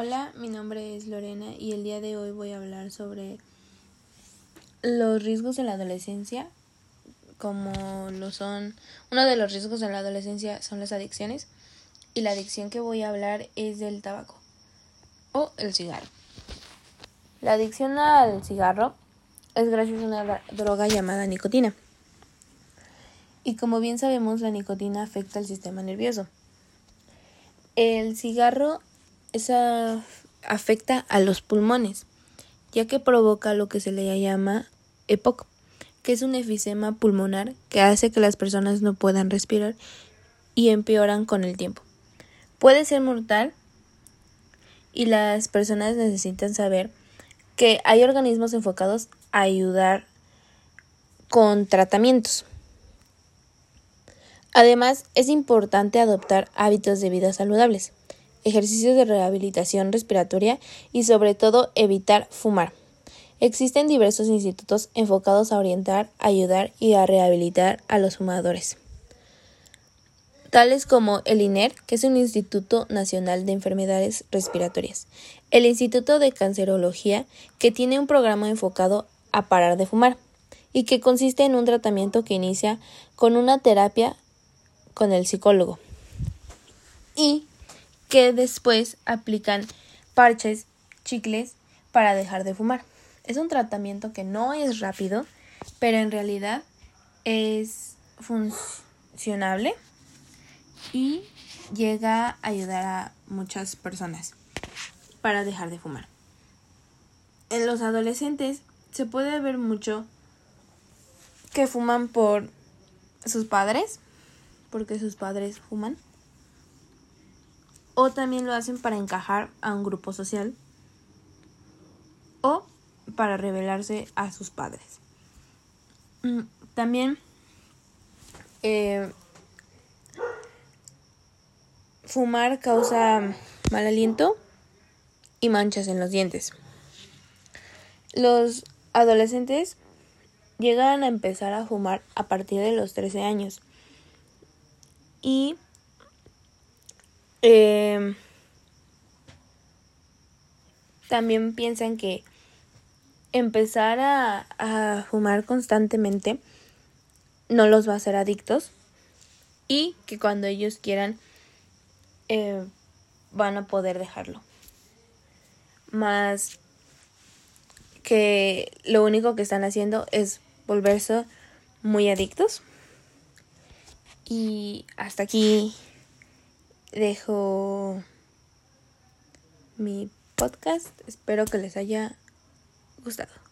Hola, mi nombre es Lorena y el día de hoy voy a hablar sobre los riesgos de la adolescencia, como lo son, uno de los riesgos de la adolescencia son las adicciones y la adicción que voy a hablar es del tabaco o el cigarro. La adicción al cigarro es gracias a una droga llamada nicotina. Y como bien sabemos, la nicotina afecta al sistema nervioso. El cigarro esa afecta a los pulmones, ya que provoca lo que se le llama EPOC, que es un efisema pulmonar que hace que las personas no puedan respirar y empeoran con el tiempo. Puede ser mortal y las personas necesitan saber que hay organismos enfocados a ayudar con tratamientos. Además, es importante adoptar hábitos de vida saludables ejercicios de rehabilitación respiratoria y sobre todo evitar fumar. Existen diversos institutos enfocados a orientar, ayudar y a rehabilitar a los fumadores, tales como el INER, que es un Instituto Nacional de Enfermedades Respiratorias, el Instituto de Cancerología, que tiene un programa enfocado a parar de fumar y que consiste en un tratamiento que inicia con una terapia con el psicólogo y que después aplican parches, chicles para dejar de fumar. Es un tratamiento que no es rápido, pero en realidad es funcionable y llega a ayudar a muchas personas para dejar de fumar. En los adolescentes se puede ver mucho que fuman por sus padres, porque sus padres fuman o también lo hacen para encajar a un grupo social o para revelarse a sus padres. Mm, también eh, fumar causa mal aliento y manchas en los dientes. Los adolescentes llegan a empezar a fumar a partir de los 13 años y eh, también piensan que empezar a, a, fumar constantemente no los va a hacer adictos y que cuando ellos quieran eh, van a poder dejarlo. Más que lo único que están haciendo es volverse muy adictos. Y hasta aquí dejo mi podcast. Espero que les haya gustado.